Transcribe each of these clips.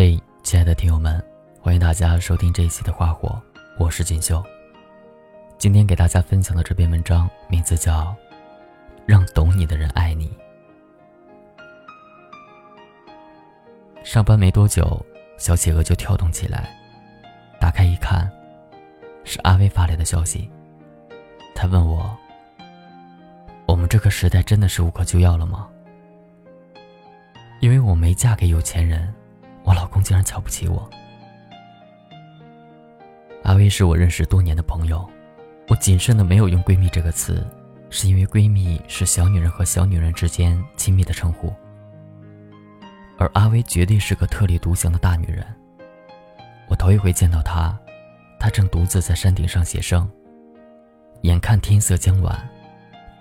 嘿，亲爱的听友们，欢迎大家收听这一期的《花火》，我是锦绣。今天给大家分享的这篇文章名字叫《让懂你的人爱你》。上班没多久，小企鹅就跳动起来，打开一看，是阿威发来的消息。他问我：“我们这个时代真的是无可救药了吗？”因为我没嫁给有钱人，我老公竟然瞧不起我。阿威是我认识多年的朋友，我谨慎的没有用“闺蜜”这个词，是因为闺蜜是小女人和小女人之间亲密的称呼，而阿威绝对是个特立独行的大女人。我头一回见到她，她正独自在山顶上写生，眼看天色将晚，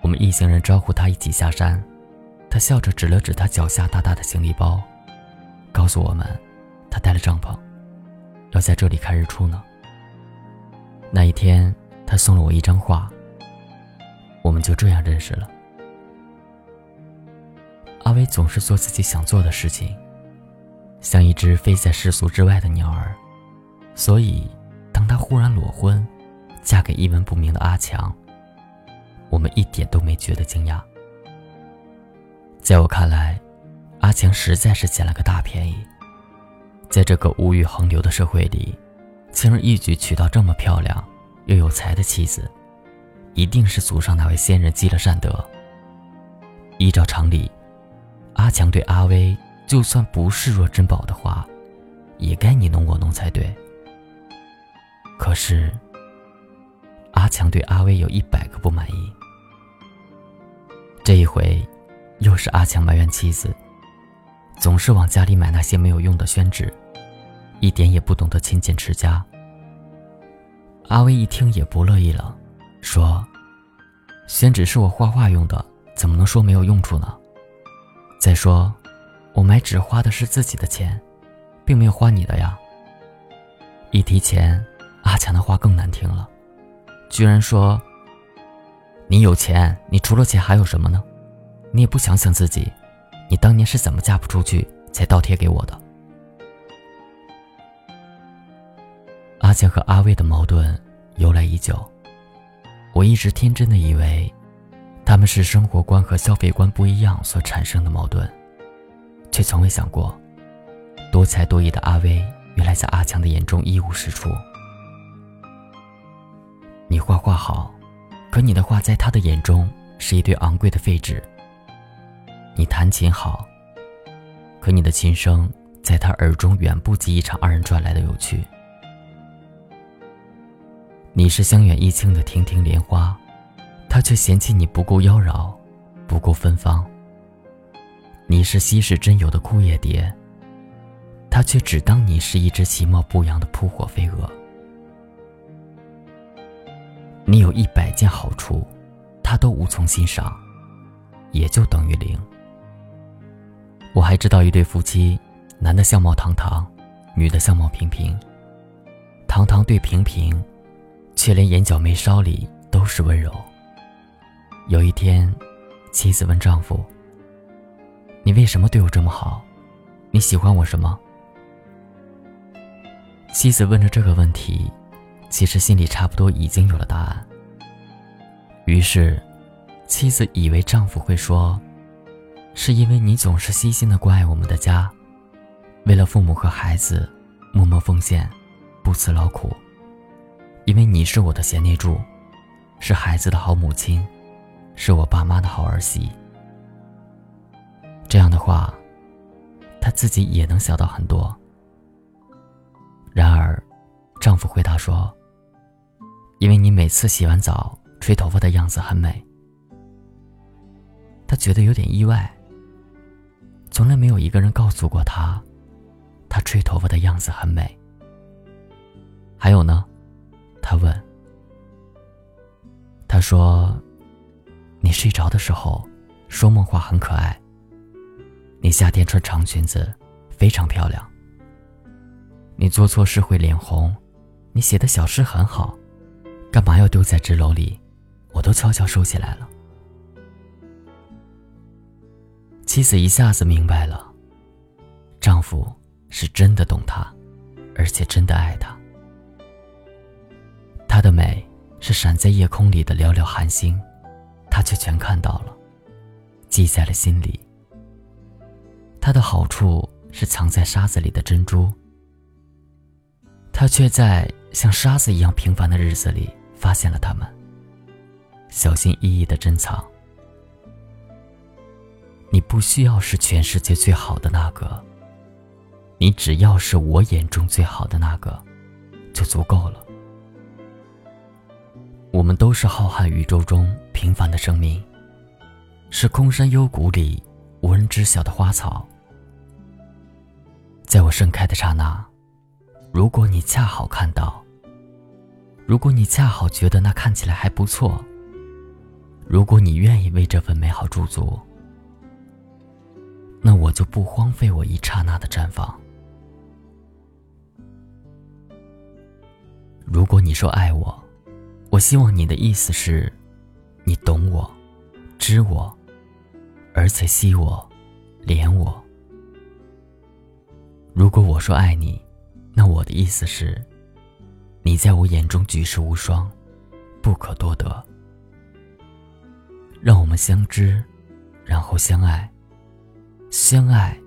我们一行人招呼她一起下山。他笑着指了指他脚下大大的行李包，告诉我们，他带了帐篷，要在这里看日出呢。那一天，他送了我一张画。我们就这样认识了。阿威总是做自己想做的事情，像一只飞在世俗之外的鸟儿，所以，当他忽然裸婚，嫁给一文不名的阿强，我们一点都没觉得惊讶。在我看来，阿强实在是捡了个大便宜。在这个物欲横流的社会里，轻而易举娶到这么漂亮又有才的妻子，一定是祖上那位先人积了善德。依照常理，阿强对阿威就算不视若珍宝的话，也该你侬我侬才对。可是，阿强对阿威有一百个不满意。这一回。又是阿强埋怨妻子，总是往家里买那些没有用的宣纸，一点也不懂得勤俭持家。阿威一听也不乐意了，说：“宣纸是我画画用的，怎么能说没有用处呢？再说，我买纸花的是自己的钱，并没有花你的呀。”一提钱，阿强的话更难听了，居然说：“你有钱，你除了钱还有什么呢？”你也不想想自己，你当年是怎么嫁不出去才倒贴给我的？阿强和阿威的矛盾由来已久，我一直天真的以为，他们是生活观和消费观不一样所产生的矛盾，却从未想过，多才多艺的阿威原来在阿强的眼中一无是处。你画画好，可你的画在他的眼中是一堆昂贵的废纸。你弹琴好，可你的琴声在他耳中远不及一场二人转来的有趣。你是香远益清的亭亭莲花，他却嫌弃你不够妖娆，不够芬芳。你是稀世珍有的枯叶蝶，他却只当你是一只其貌不扬的扑火飞蛾。你有一百件好处，他都无从欣赏，也就等于零。我还知道一对夫妻，男的相貌堂堂，女的相貌平平。堂堂对平平，却连眼角眉梢里都是温柔。有一天，妻子问丈夫：“你为什么对我这么好？你喜欢我什么？”妻子问着这个问题，其实心里差不多已经有了答案。于是，妻子以为丈夫会说。是因为你总是细心的关爱我们的家，为了父母和孩子，默默奉献，不辞劳苦。因为你是我的贤内助，是孩子的好母亲，是我爸妈的好儿媳。这样的话，她自己也能想到很多。然而，丈夫回答说：“因为你每次洗完澡吹头发的样子很美。”她觉得有点意外。从来没有一个人告诉过他，他吹头发的样子很美。还有呢，他问。他说：“你睡着的时候说梦话很可爱。你夏天穿长裙子非常漂亮。你做错事会脸红，你写的小诗很好，干嘛要丢在纸篓里？我都悄悄收起来了。”妻子一下子明白了，丈夫是真的懂她，而且真的爱她。她的美是闪在夜空里的寥寥寒星，他却全看到了，记在了心里。他的好处是藏在沙子里的珍珠，他却在像沙子一样平凡的日子里发现了他们，小心翼翼的珍藏。你不需要是全世界最好的那个，你只要是我眼中最好的那个，就足够了。我们都是浩瀚宇宙中平凡的生命，是空山幽谷里无人知晓的花草。在我盛开的刹那，如果你恰好看到，如果你恰好觉得那看起来还不错，如果你愿意为这份美好驻足。那我就不荒废我一刹那的绽放。如果你说爱我，我希望你的意思是，你懂我，知我，而且惜我，怜我。如果我说爱你，那我的意思是，你在我眼中举世无双，不可多得。让我们相知，然后相爱。相爱，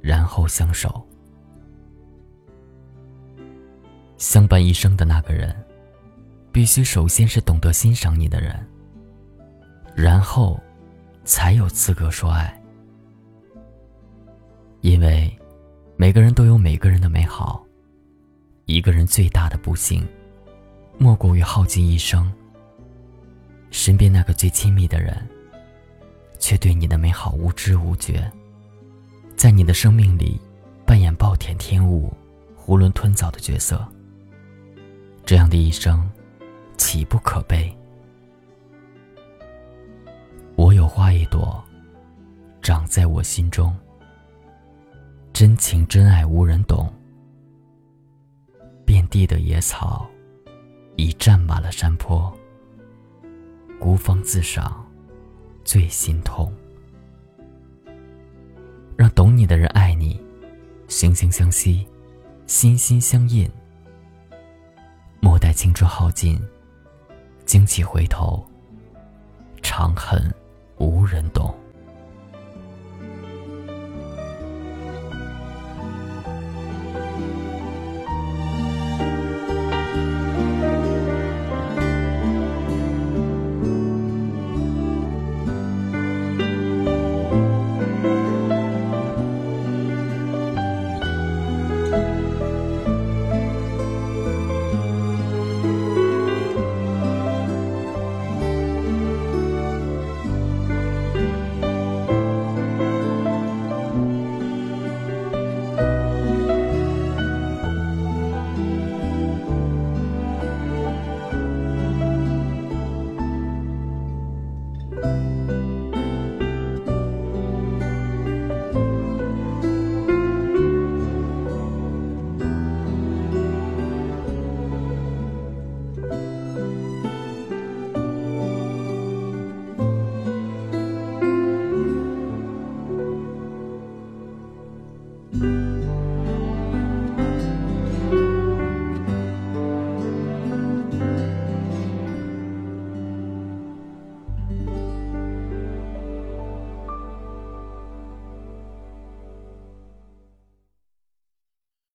然后相守，相伴一生的那个人，必须首先是懂得欣赏你的人，然后，才有资格说爱。因为，每个人都有每个人的美好，一个人最大的不幸，莫过于耗尽一生，身边那个最亲密的人，却对你的美好无知无觉。在你的生命里，扮演暴殄天物、囫囵吞枣的角色。这样的一生，岂不可悲？我有花一朵，长在我心中。真情真爱无人懂，遍地的野草，已占满了山坡。孤芳自赏，最心痛。让懂你的人爱你，惺惺相惜，心心相印。莫待青春耗尽，惊起回头，长恨无人懂。